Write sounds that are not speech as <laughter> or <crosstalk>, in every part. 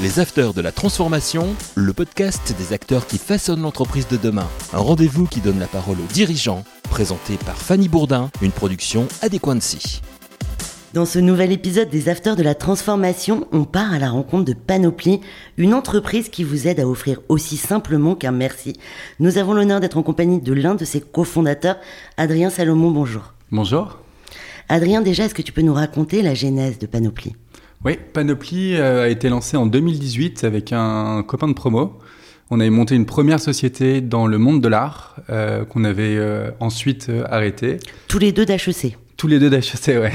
Les Afters de la Transformation, le podcast des acteurs qui façonnent l'entreprise de demain. Un rendez-vous qui donne la parole aux dirigeants, présenté par Fanny Bourdin, une production Adéquancy. Dans ce nouvel épisode des Afters de la Transformation, on part à la rencontre de Panoply, une entreprise qui vous aide à offrir aussi simplement qu'un merci. Nous avons l'honneur d'être en compagnie de l'un de ses cofondateurs, Adrien Salomon. Bonjour. Bonjour. Adrien, déjà, est-ce que tu peux nous raconter la genèse de Panoply oui, Panoply euh, a été lancé en 2018 avec un copain de promo. On avait monté une première société dans le monde de l'art euh, qu'on avait euh, ensuite arrêté. Tous les deux d'HEC Tous les deux d'HEC, ouais.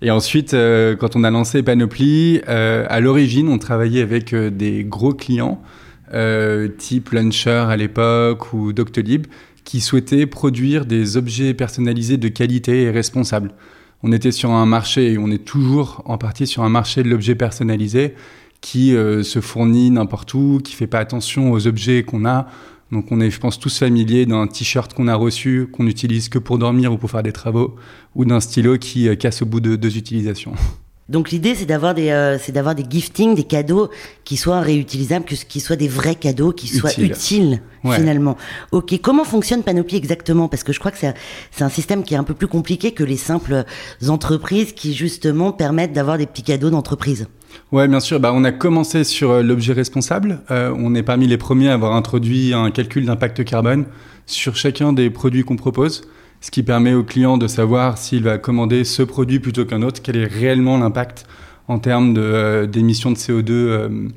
et ensuite, quand on a lancé Panoply, à l'origine, on travaillait avec des gros clients, type Launcher à l'époque ou Doctolib, qui souhaitaient produire des objets personnalisés de qualité et responsables on était sur un marché, et on est toujours en partie sur un marché de l'objet personnalisé qui euh, se fournit n'importe où, qui fait pas attention aux objets qu'on a. Donc on est, je pense, tous familiers d'un t-shirt qu'on a reçu, qu'on n'utilise que pour dormir ou pour faire des travaux, ou d'un stylo qui euh, casse au bout de deux utilisations. Donc l'idée c'est d'avoir des euh, c'est d'avoir des giftings, des cadeaux qui soient réutilisables, que qui soient des vrais cadeaux, qui soient utiles finalement. Ok, comment fonctionne Panoply exactement? Parce que je crois que c'est c'est un système qui est un peu plus compliqué que les simples entreprises qui justement permettent d'avoir des petits cadeaux d'entreprise. Ouais, bien sûr. Bah, on a commencé sur euh, l'objet responsable. Euh, on est parmi les premiers à avoir introduit un calcul d'impact carbone sur chacun des produits qu'on propose ce qui permet au client de savoir s'il va commander ce produit plutôt qu'un autre, quel est réellement l'impact en termes euh, d'émissions de, CO2 euh,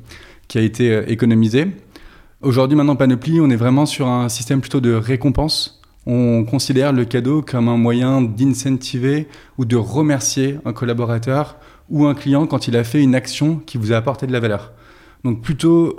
qui a été euh, économisé. Aujourd'hui, maintenant, Panoply, on est vraiment sur un système plutôt de récompense. On considère le cadeau comme un moyen d'incentiver ou de remercier un collaborateur ou un client quand il a fait une action qui vous a apporté de la valeur. Donc plutôt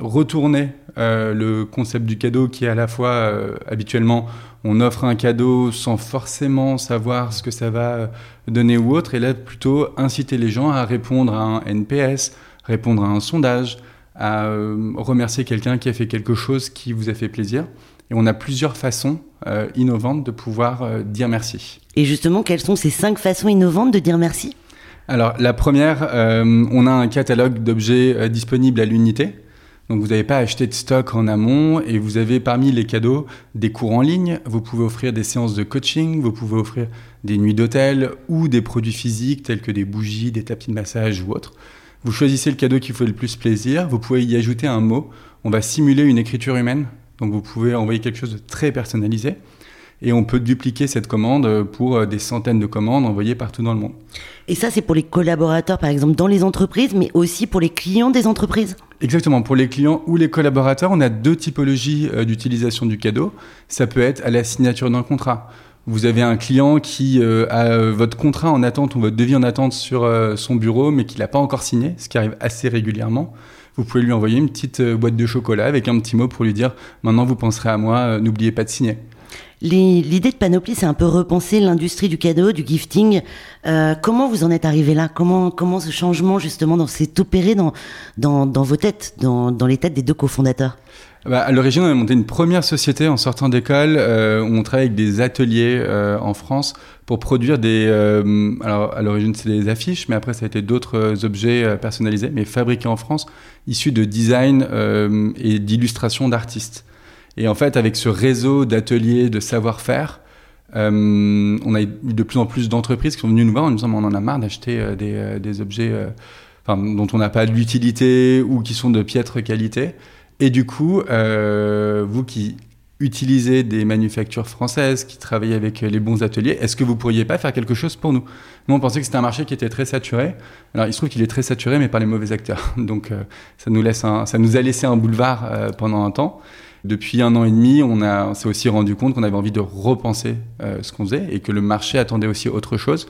retourner le concept du cadeau qui est à la fois habituellement on offre un cadeau sans forcément savoir ce que ça va donner ou autre, et là plutôt inciter les gens à répondre à un NPS, répondre à un sondage, à euh, remercier quelqu'un qui a fait quelque chose qui vous a fait plaisir. Et on a plusieurs façons euh, innovantes de pouvoir euh, dire merci. Et justement, quelles sont ces cinq façons innovantes de dire merci? Alors, la première, on a un catalogue d'objets disponibles à l'unité. Donc vous n'avez pas acheté de stock en amont et vous avez parmi les cadeaux des cours en ligne, vous pouvez offrir des séances de coaching, vous pouvez offrir des nuits d'hôtel ou des produits physiques tels que des bougies, des tapis de massage ou autres. Vous choisissez le cadeau qui vous fait le plus plaisir, vous pouvez y ajouter un mot, on va simuler une écriture humaine, donc vous pouvez envoyer quelque chose de très personnalisé et on peut dupliquer cette commande pour des centaines de commandes envoyées partout dans le monde. Et ça, c'est pour les collaborateurs, par exemple, dans les entreprises, mais aussi pour les clients des entreprises? Exactement. Pour les clients ou les collaborateurs, on a deux typologies euh, d'utilisation du cadeau. Ça peut être à la signature d'un contrat. Vous avez un client qui euh, a euh, votre contrat en attente ou votre devis en attente sur son bureau, mais qui l'a pas encore signé, ce qui arrive assez régulièrement. Vous pouvez lui envoyer une petite boîte de chocolat avec un petit mot pour lui dire maintenant vous penserez à moi, n'oubliez pas de signer. L'idée de Panoply, c'est un peu repenser l'industrie du cadeau, du gifting. Euh, comment vous en êtes arrivé là? Comment, comment ce changement, justement, s'est opéré dans, dans, vos têtes, dans, les têtes des deux cofondateurs? Bah, à l'origine, on a monté une première société en sortant d'école. Euh, on travaille avec des ateliers euh, en France pour produire des. Alors, à l'origine, c'est des affiches, mais après, ça a été d'autres objets personnalisés, mais fabriqués en France, issus de design et d'illustration d'artistes. Et en fait, avec ce réseau d'ateliers, de savoir-faire, euh, on a eu de plus en plus d'entreprises qui sont venues nous voir en nous disant on en a marre d'acheter euh, des, euh, des, objets dont on n'a pas d'utilité ou qui sont de piètre qualité. Et du coup, vous qui utilisez des manufactures françaises, qui travaillent avec les bons ateliers, est-ce que vous pourriez pas faire quelque chose pour nous? Nous, on pensait que c'était un marché qui était très saturé. Alors, il se trouve qu'il est très saturé, mais par les mauvais acteurs. <laughs> Donc, ça, nous laisse ça nous a laissé un boulevard pendant un temps. Depuis un an et demi, on, a, s'est aussi rendu compte qu'on avait envie de repenser euh, ce qu'on faisait et que le marché attendait aussi autre chose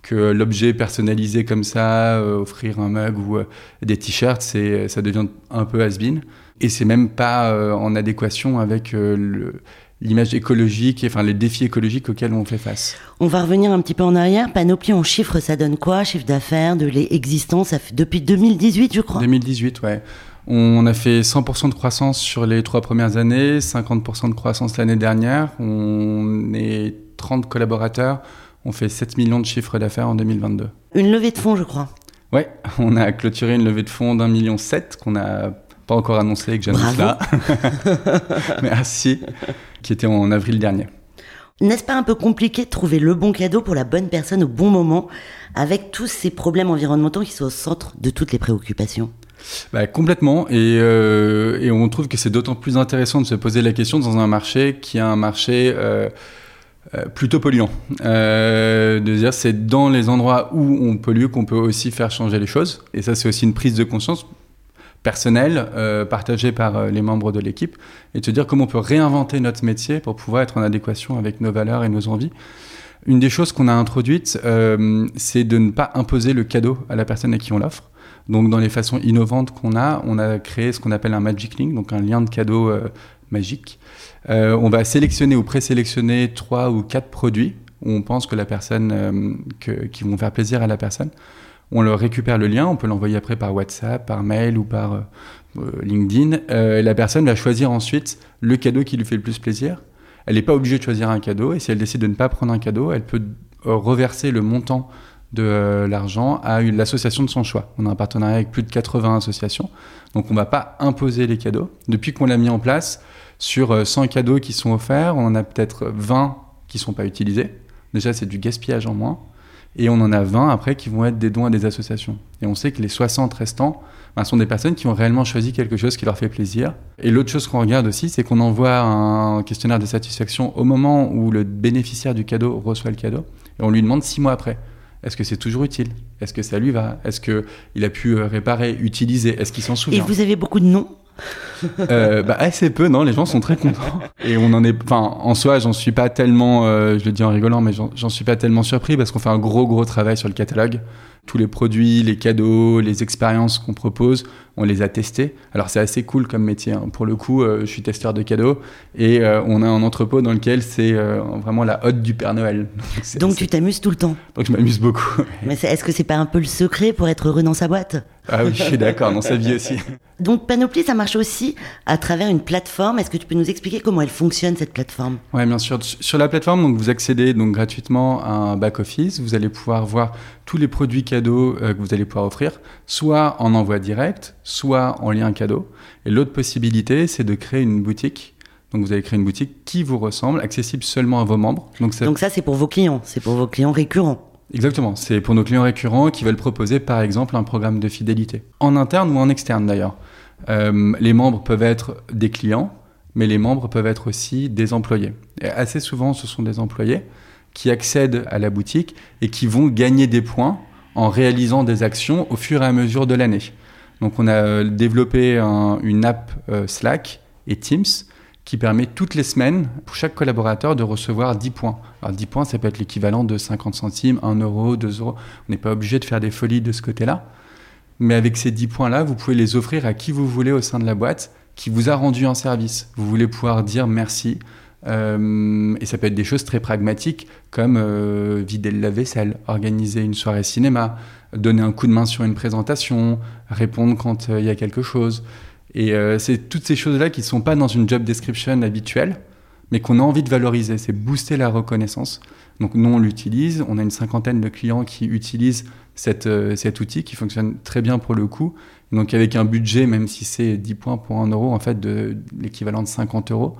que l'objet personnalisé comme ça, euh, offrir un mug ou euh, des t-shirts, c'est, ça devient un peu has-been. Et c'est même pas en adéquation avec l'image écologique, et, enfin les défis écologiques auxquels on fait face. On va revenir un petit peu en arrière. Panoply en chiffres, ça donne quoi? Chiffre d'affaires, de l'existence, depuis 2018, je crois 2018, ouais. On a fait 100% de croissance sur les trois premières années, 50% de croissance l'année dernière. On est 30 collaborateurs. On fait 7 millions de chiffres d'affaires en 2022. Une levée de fonds, je crois. Ouais, on a clôturé une levée de fonds d'un million sept qu'on n'a pas encore annoncé et que j'annonce là. <laughs> Merci. Qui était en avril dernier. N'est-ce pas un peu compliqué de trouver le bon cadeau pour la bonne personne au bon moment, avec tous ces problèmes environnementaux qui sont au centre de toutes les préoccupations? Bah, complètement, et, euh, et, on trouve que c'est d'autant plus intéressant de se poser la question dans un marché qui est un marché euh, euh, plutôt polluant. de dire c'est dans les endroits où on pollue qu'on peut aussi faire changer les choses, et ça c'est aussi une prise de conscience personnelle partagée par les membres de l'équipe, et de se dire comment on peut réinventer notre métier pour pouvoir être en adéquation avec nos valeurs et nos envies. Une des choses qu'on a introduites, c'est de ne pas imposer le cadeau à la personne à qui on l'offre. Donc dans les façons innovantes qu'on a, on a créé ce qu'on appelle un Magic Link, donc un lien de cadeau euh, magique. Euh, on va sélectionner ou présélectionner trois ou quatre produits où on pense que la personne, euh, qui vont faire plaisir à la personne. On leur récupère le lien, on peut l'envoyer après par WhatsApp, par mail ou par LinkedIn. la personne va choisir ensuite le cadeau qui lui fait le plus plaisir. Elle n'est pas obligée de choisir un cadeau et si elle décide de ne pas prendre un cadeau, elle peut reverser le montant de euh, l'argent à l'association de son choix. On a un partenariat avec plus de 80 associations, donc on ne va pas imposer les cadeaux. Depuis qu'on l'a mis en place, sur 100 euh, cadeaux qui sont offerts, on en a peut-être 20 qui ne sont pas utilisés. Déjà, c'est du gaspillage en moins. Et on en a 20 après qui vont être des dons à des associations. Et on sait que les 60 restants ben, sont des personnes qui ont réellement choisi quelque chose qui leur fait plaisir. Et l'autre chose qu'on regarde aussi, c'est qu'on envoie un questionnaire de satisfaction au moment où le bénéficiaire du cadeau reçoit le cadeau. Et on lui demande six mois après. Est-ce que c'est toujours utile? Est-ce que ça lui va? Est-ce qu'il a pu euh, réparer, utiliser? Est-ce qu'il s'en souvient? Et vous avez beaucoup de noms euh, bah, assez peu, non. Les gens sont très contents. Et on en est, enfin, en soi, j'en suis pas tellement, euh, je le dis en rigolant, mais j'en suis pas tellement surpris parce qu'on fait un gros, gros travail sur le catalogue tous les produits, les cadeaux, les expériences qu'on propose, on les a testés. Alors c'est assez cool comme métier. Hein. Pour le coup, euh, je suis testeur de cadeaux et on a un entrepôt dans lequel c'est vraiment la hotte du Père Noël. <laughs> Donc, tu t'amuses tout le temps. Donc je m'amuse beaucoup. Mais est-ce que c'est pas un peu le secret pour être heureux dans sa boîte? Ah oui, je suis d'accord, dans sa vie aussi. <laughs> Donc Panoply, ça marche aussi à travers une plateforme. Est-ce que tu peux nous expliquer comment elle fonctionne cette plateforme? Oui, bien sûr. Sur la plateforme, donc vous accédez donc gratuitement à un back office. Vous allez pouvoir voir tous les produits cadeaux euh, que vous allez pouvoir offrir, soit en envoi direct, soit en lien cadeau. Et l'autre possibilité, c'est de créer une boutique. Donc vous allez créer une boutique qui vous ressemble, accessible seulement à vos membres. Donc ça, Donc ça c'est pour vos clients, c'est pour vos clients récurrents. Exactement, c'est pour nos clients récurrents qui veulent proposer par exemple un programme de fidélité, en interne ou en externe d'ailleurs. Euh, les membres peuvent être des clients, mais les membres peuvent être aussi des employés. Et assez souvent, ce sont des employés qui accèdent à la boutique et qui vont gagner des points en réalisant des actions au fur et à mesure de l'année. Donc on a euh, développé une app euh, Slack et Teams qui permet toutes les semaines pour chaque collaborateur de recevoir 10 points. Alors 10 points, ça peut être l'équivalent de 50 centimes, 1 euro, 2 euros. On n'est pas obligé de faire des folies de ce côté-là. Mais avec ces 10 points-là, vous pouvez les offrir à qui vous voulez au sein de la boîte qui vous a rendu un service. Vous voulez pouvoir dire merci, euh, et ça peut être des choses très pragmatiques comme euh, vider le lave-vaisselle, organiser une soirée cinéma, donner un coup de main sur une présentation, répondre quand euh, il y a quelque chose. Et c'est toutes ces choses-là qui ne sont pas dans une job description habituelle, mais qu'on a envie de valoriser. C'est booster la reconnaissance. Donc nous, on l'utilise. On a une cinquantaine de clients qui utilisent cette, cet outil qui fonctionne très bien pour le coup. Donc avec un budget, même si c'est 10 points pour 1 euro, en fait, de l'équivalent de 50 euros,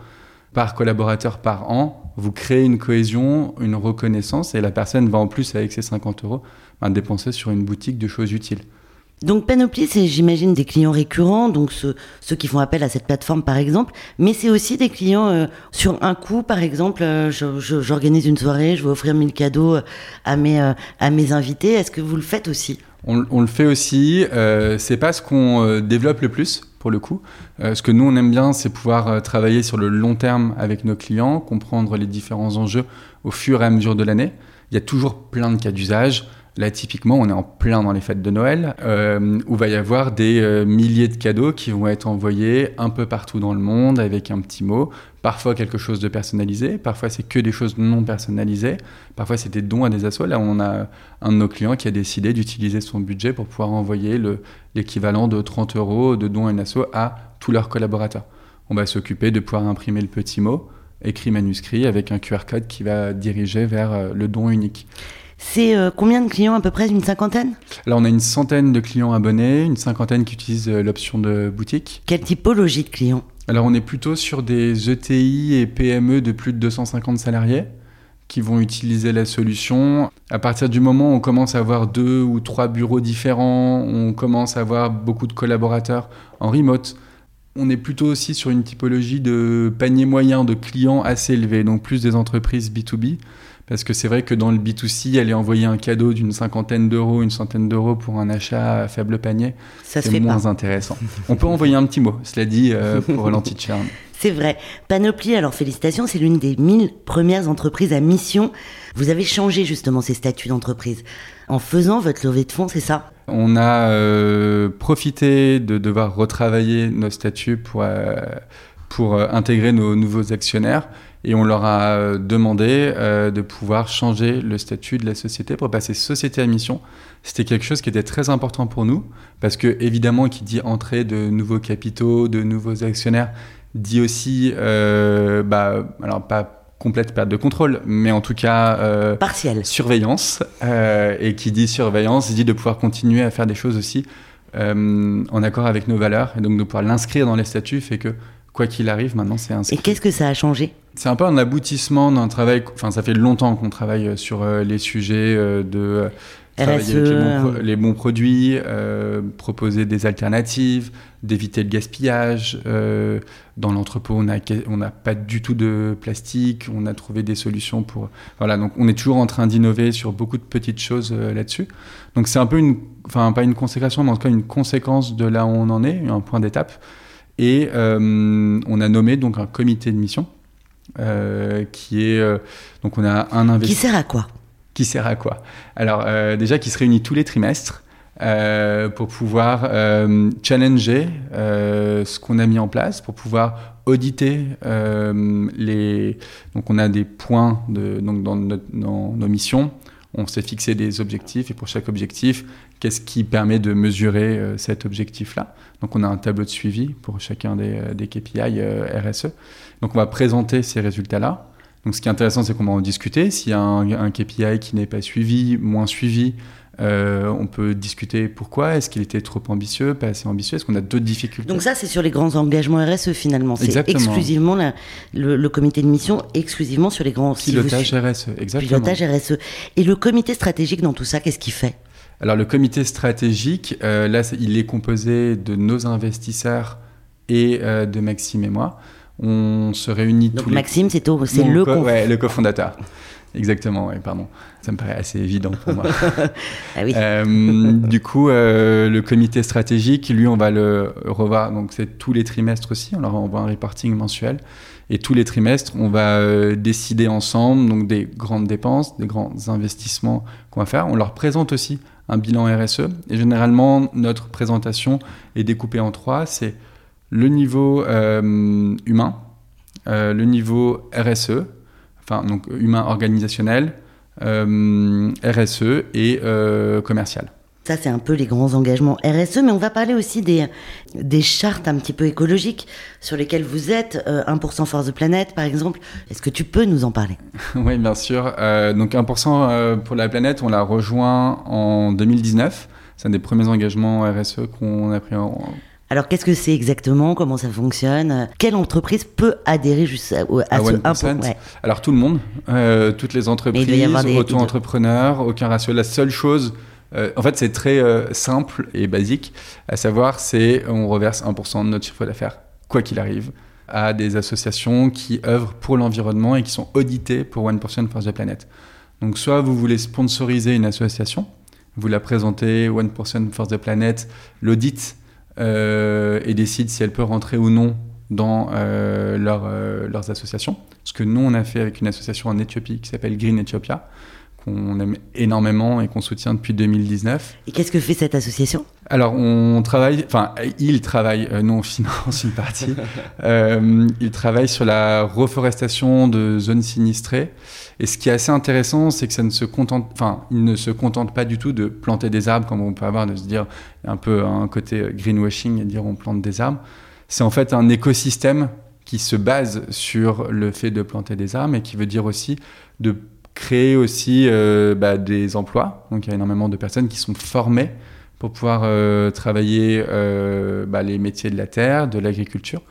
par collaborateur par an, vous créez une cohésion, une reconnaissance, et la personne va en plus, avec ses 50 euros, ben, dépenser sur une boutique de choses utiles. Donc Panoply, c'est j'imagine des clients récurrents, donc ceux, qui font appel à cette plateforme par exemple, mais c'est aussi des clients euh, sur un coup, par exemple, euh, j'organise une soirée, je vais offrir 1000 cadeaux à mes, euh, à mes invités, est-ce que vous le faites aussi? On, on, le fait aussi, c'est pas ce qu'on développe le plus, pour le coup. Euh, ce que nous, on aime bien, c'est pouvoir euh, travailler sur le long terme avec nos clients, comprendre les différents enjeux au fur et à mesure de l'année. Il y a toujours plein de cas d'usage. Là, typiquement, on est en plein dans les fêtes de Noël, euh, où va y avoir des euh, milliers de cadeaux qui vont être envoyés un peu partout dans le monde avec un petit mot. Parfois quelque chose de personnalisé, parfois c'est que des choses non personnalisées, parfois c'est des dons à des assos. Là, on a un de nos clients qui a décidé d'utiliser son budget pour pouvoir envoyer l'équivalent de 30 euros de dons à une asso à tous leurs collaborateurs. On va s'occuper de pouvoir imprimer le petit mot écrit manuscrit avec un QR code qui va diriger vers euh, le don unique. C'est euh, combien de clients à peu près Une cinquantaine? Alors on a une centaine de clients abonnés, une cinquantaine qui utilisent euh, l'option de boutique. Quelle typologie de clients? Alors on est plutôt sur des ETI et PME de plus de 250 salariés qui vont utiliser la solution. À partir du moment où on commence à avoir deux ou trois bureaux différents, on commence à avoir beaucoup de collaborateurs en remote. On est plutôt aussi sur une typologie de panier moyen de clients assez élevé, donc plus des entreprises B2B. Parce que c'est vrai que dans le B2C, aller envoyer un cadeau d'une cinquantaine d'euros, une centaine d'euros pour un achat à faible panier, c'est moins intéressant. On peut envoyer un petit mot, cela dit, euh, pour <laughs> l'anti-churn. C'est vrai. Panoply, alors félicitations, c'est l'une des 1000 premières entreprises à mission. Vous avez changé justement ces statuts d'entreprise en faisant votre levée de fonds, c'est ça? On a euh, profité de devoir retravailler nos statuts pour, euh, pour intégrer nos nouveaux actionnaires et on leur a euh, demandé euh, de pouvoir changer le statut de la société pour passer société à mission. C'était quelque chose qui était très important pour nous parce que évidemment qui dit entrée de nouveaux capitaux, de nouveaux actionnaires, dit aussi euh, bah alors pas complète perte de contrôle, mais en tout cas euh, partielle surveillance. Et qui dit surveillance dit de pouvoir continuer à faire des choses aussi en accord avec nos valeurs et donc de pouvoir l'inscrire dans les statuts fait que quoi qu'il arrive, maintenant c'est inscrit. Et qu'est-ce que ça a changé? C'est un peu un aboutissement d'un travail, enfin ça fait longtemps qu'on travaille sur euh, les sujets euh, de travailler avec les bons, les bons produits, euh, proposer des alternatives, d'éviter le gaspillage. Euh, dans l'entrepôt, on n'a on pas du tout de plastique, on a trouvé des solutions pour... Voilà, donc on est toujours en train d'innover sur beaucoup de petites choses euh, là-dessus. Donc c'est un peu une... Enfin, pas une consécration, mais en tout cas une conséquence de là où on en est, un point d'étape. Et euh, on a nommé donc un comité de mission euh, qui est euh, donc on a un investisseur. Qui sert à quoi? Qui sert à quoi? Alors déjà qui se réunit tous les trimestres. pour pouvoir challenger ce qu'on a mis en place, pour pouvoir auditer les. Donc, on a des points de, donc dans, dans nos missions. On s'est fixé des objectifs et pour chaque objectif, qu'est-ce qui permet de mesurer euh, cet objectif-là? Donc on a un tableau de suivi pour chacun des, euh, KPI euh, RSE. Donc on va présenter ces résultats-là. Donc ce qui est intéressant, c'est qu'on va en discuter. S'il y a un KPI qui n'est pas suivi, moins suivi, euh, on peut discuter pourquoi. Est-ce qu'il était trop ambitieux, pas assez ambitieux? Est-ce qu'on a d'autres difficultés? Donc ça, c'est sur les grands engagements RSE finalement. C'est exclusivement le, le, comité de mission, exclusivement sur les grands... Pilotage RSE, exactement. Pilotage RSE. Et le comité stratégique dans tout ça, qu'est-ce qu'il fait? Alors le comité stratégique, euh, là, il est composé de nos investisseurs et euh, de Maxime et moi. On se réunit Donc tous Maxime, c'est le, co ouais, le cofondateur. Exactement, ouais, pardon. Ça me paraît assez évident pour moi. <laughs> ah oui. euh, du coup, euh, le comité stratégique, lui, on va le revoir. Donc, c'est tous les trimestres aussi. On leur envoie un reporting mensuel. Et tous les trimestres, on va euh, décider ensemble donc des grandes dépenses, des grands investissements qu'on va faire. On leur présente aussi un bilan RSE. Et généralement, notre présentation est découpée en trois. C'est le niveau humain, le niveau RSE, enfin donc humain organisationnel, euh, RSE et euh, commercial. Ça, c'est un peu les grands engagements RSE, mais on va parler aussi des, des chartes un petit peu écologiques sur lesquelles vous êtes. Euh, 1% Force de Planète, par exemple. Est-ce que tu peux nous en parler? <laughs> Oui, bien sûr. Euh, donc 1% euh, pour la planète, on l'a rejoint en 2019. C'est un des premiers engagements RSE qu'on a pris en, alors, qu'est-ce que c'est exactement? Comment ça fonctionne? Quelle entreprise peut adhérer juste à, à, à ce 1%, ouais. Alors, tout le monde, euh, toutes les entreprises, auto-entrepreneurs, aucun ratio. La seule chose euh, en fait, c'est très euh, simple et basique, à savoir, c'est on reverse 1% de notre chiffre d'affaires, quoi qu'il arrive, à des associations qui œuvrent pour l'environnement et qui sont auditées pour 1% Force de Planète. Donc, soit vous voulez sponsoriser une association, vous la présentez, 1% Force de Planète l'audite euh, et décide si elle peut rentrer ou non dans euh, euh, leurs associations. Ce que nous, on a fait avec une association en Éthiopie qui s'appelle Green Ethiopia qu'on aime énormément et qu'on soutient depuis 2019. Et qu'est-ce que fait cette association? Alors, on travaille, enfin, il travaille, euh, nous on <laughs> finance une partie, <laughs> euh, il travaille sur la reforestation de zones sinistrées. Et ce qui est assez intéressant, c'est que ça ne se contente, enfin, il ne se contente pas du tout de planter des arbres comme on peut avoir, de se dire un peu un côté greenwashing et dire on plante des arbres. C'est en fait un écosystème qui se base sur le fait de planter des arbres et qui veut dire aussi de créer aussi bah, des emplois. Donc il y a énormément de personnes qui sont formées pour pouvoir travailler bah, les métiers de la terre, de l'agriculture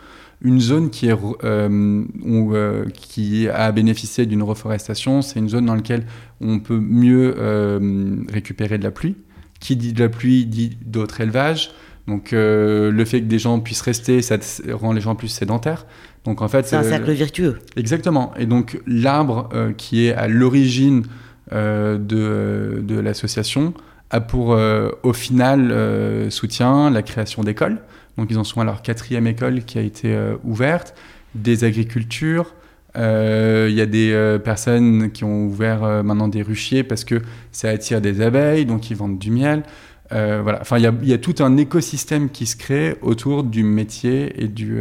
une zone qui, est, euh, euh, qui a bénéficié d'une reforestation, c'est une zone dans laquelle on peut mieux euh, récupérer de la pluie. Qui dit de la pluie dit d'autres élevages. Donc le fait que des gens puissent rester, ça rend les gens plus sédentaires. Donc en fait, c'est un cercle vertueux. Exactement. Et donc l'arbre qui est à l'origine de, de l'association a pour au final soutien la création d'écoles. Donc ils en sont à leur quatrième école qui a été euh, ouverte, des agricultures. Euh, il y a des euh, personnes qui ont ouvert maintenant des ruchiers parce que ça attire des abeilles, donc ils vendent du miel. Voilà. Enfin, il y, y, a tout un écosystème qui se crée autour du métier et du,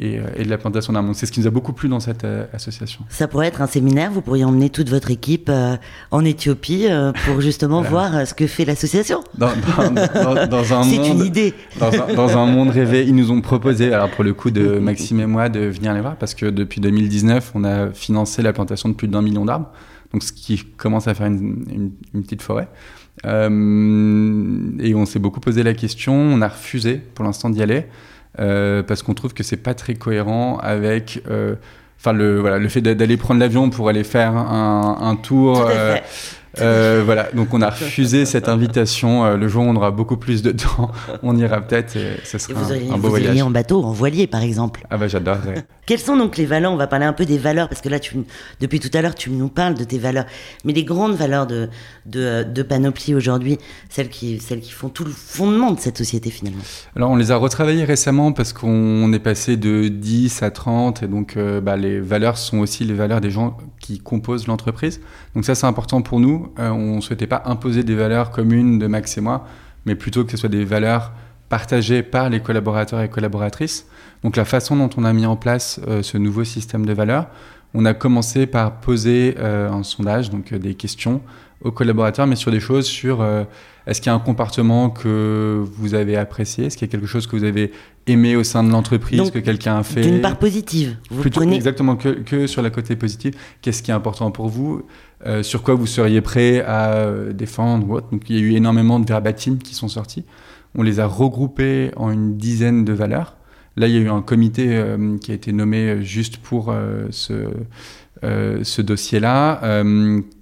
euh, et, de la plantation d'un monde. C'est ce qui nous a beaucoup plu dans cette euh, association. Ça pourrait être un séminaire, vous pourriez emmener toute votre équipe euh, en Éthiopie pour justement voir ce que fait l'association. Dans, un <laughs> C'est une idée. Dans un, monde rêvé, ils nous ont proposé, alors pour le coup de <laughs> Maxime et moi, de venir les voir parce que depuis 2019, on a financé la plantation de plus d'un million d'arbres, donc ce qui commence à faire une, une petite forêt. Et on s'est beaucoup posé la question, on a refusé pour l'instant d'y aller. Euh, parce qu'on trouve que c'est pas très cohérent avec euh, enfin le voilà le fait d'aller prendre l'avion pour aller faire un, un tour euh, voilà, donc on a refusé cette invitation. Euh, le jour où on aura beaucoup plus de temps, <laughs> on ira peut-être et ce sera vous un, beau vous voyage. en bateau, en voilier par exemple. Ah bah j'adore. <laughs> Quelles sont donc les valeurs? On va parler un peu des valeurs parce que là, tu, depuis tout à l'heure, tu nous parles de tes valeurs. Mais les grandes valeurs de, de, de Panoply aujourd'hui, celles qui, celles qui font tout le fondement de cette société finalement. Alors on les a retravaillées récemment parce qu'on est passé de 10 à 30 et donc euh, bah, les valeurs sont aussi les valeurs des gens qui composent l'entreprise. Donc ça c'est important pour nous. Euh, on ne souhaitait pas imposer des valeurs communes de Max et moi, mais plutôt que ce soit des valeurs partagées par les collaborateurs et collaboratrices. Donc la façon dont on a mis en place euh, ce nouveau système de valeurs, on a commencé par poser euh, un sondage, donc des questions aux collaborateurs, mais sur des choses sur est-ce qu'il y a un comportement que vous avez apprécié, est-ce qu'il y a quelque chose que vous avez aimé au sein de l'entreprise, que quelqu'un a fait? D'une part positive. Vous Plutôt, prenez... Exactement, que, que, sur la côté positive. Qu'est-ce qui est important pour vous? Euh, Sur quoi vous seriez prêt à euh, défendre ou autre. Donc il y a eu énormément de verbatim qui sont sortis. On les a regroupés en une dizaine de valeurs. Là, il y a eu un comité euh, qui a été nommé juste pour ce, dossier-là,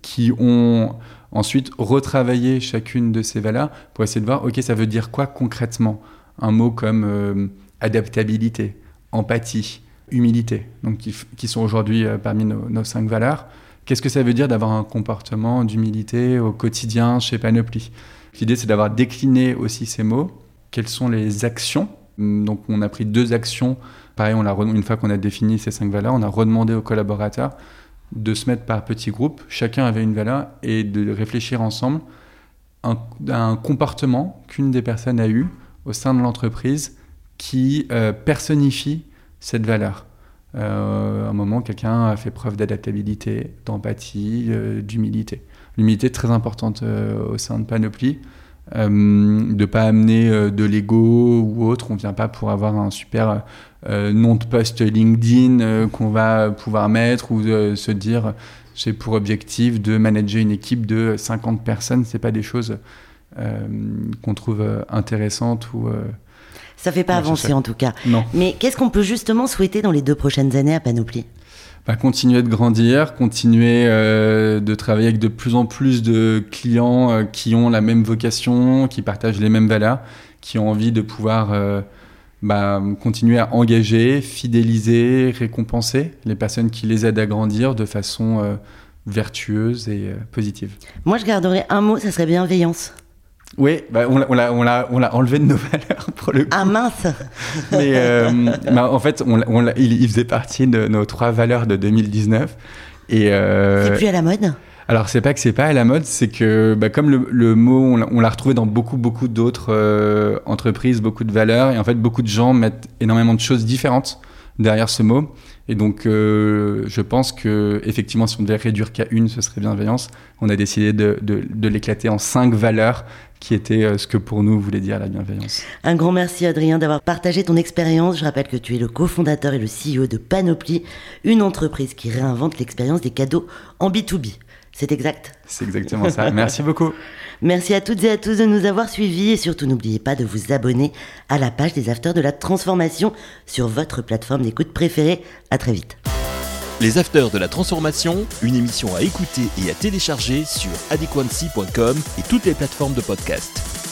qui ont ensuite retravaillé chacune de ces valeurs pour essayer de voir, OK, ça veut dire quoi concrètement? Un mot comme adaptabilité, empathie, humilité, donc qui, sont aujourd'hui parmi nos, cinq valeurs. Qu'est-ce que ça veut dire d'avoir un comportement d'humilité au quotidien chez Panoply L'idée, c'est d'avoir décliné aussi ces mots. Quelles sont les actions? Donc, on a pris deux actions. Pareil, une fois qu'on a défini ces cinq valeurs, on a redemandé aux collaborateurs de se mettre par petits groupes. Chacun avait une valeur et de réfléchir ensemble à un comportement qu'une des personnes a eu au sein de l'entreprise qui euh, personnifie cette valeur. Euh, un moment, quelqu'un a fait preuve d'adaptabilité, d'empathie, euh, d'humilité. L'humilité est très importante au sein de Panoply. de ne pas amener de l'ego ou autre. On ne vient pas pour avoir un super nom de poste LinkedIn qu'on va pouvoir mettre ou se dire j'ai pour objectif de manager une équipe de 50 personnes. Ce pas des choses euh, qu'on trouve euh, intéressante ou euh, ça fait pas avancer en tout cas. Non. Mais qu'est-ce qu'on peut justement souhaiter dans les deux prochaines années à Panoply bah, Continuer de grandir, continuer de travailler avec de plus en plus de clients qui ont la même vocation, qui partagent les mêmes valeurs, qui ont envie de pouvoir bah, continuer à engager, fidéliser, récompenser les personnes qui les aident à grandir de façon vertueuse et positive. Moi, je garderais un mot, ça serait bienveillance. Oui, bah on l'a on l'a enlevé de nos <laughs> valeurs pour le coup. Ah mince <laughs> Mais euh, bah, en fait, on, il, faisait partie de nos trois valeurs de 2019. Et euh, c'est plus à la mode? alors c'est pas que c'est pas à la mode, c'est que bah, comme le, le, mot on l'a retrouvé dans beaucoup beaucoup d'autres euh, entreprises, beaucoup de valeurs et en fait beaucoup de gens mettent énormément de choses différentes derrière ce mot. Et donc, euh, je pense que effectivement, si on devait réduire qu'à une, ce serait bienveillance. On a décidé de, l'éclater en cinq valeurs qui étaient euh, ce que pour nous voulait dire la bienveillance. Un grand merci Adrien d'avoir partagé ton expérience. Je rappelle que tu es le cofondateur et le CEO de Panoply, une entreprise qui réinvente l'expérience des cadeaux en B2B. C'est exact. C'est exactement ça. Merci beaucoup. <laughs> Merci à toutes et à tous de nous avoir suivis et surtout n'oubliez pas de vous abonner à la page des Afters de la Transformation sur votre plateforme d'écoute préférée. À très vite. Les Afters de la Transformation, une émission à écouter et à télécharger sur adequancy.com et toutes les plateformes de podcast.